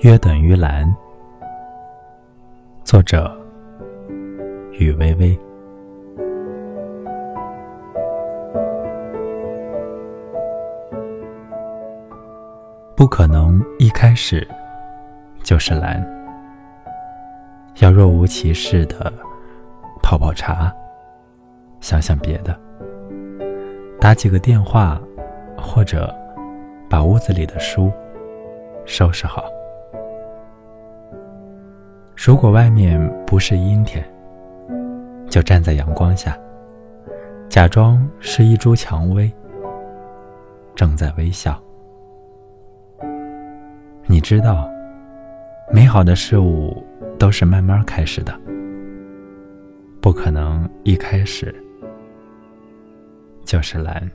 约等于蓝。作者：雨微微。不可能一开始就是蓝。要若无其事的泡泡茶，想想别的，打几个电话，或者把屋子里的书收拾好。如果外面不是阴天就站在阳光下假装是一株蔷薇正在微笑。你知道美好的事物都是慢慢开始的不可能一开始就是蓝。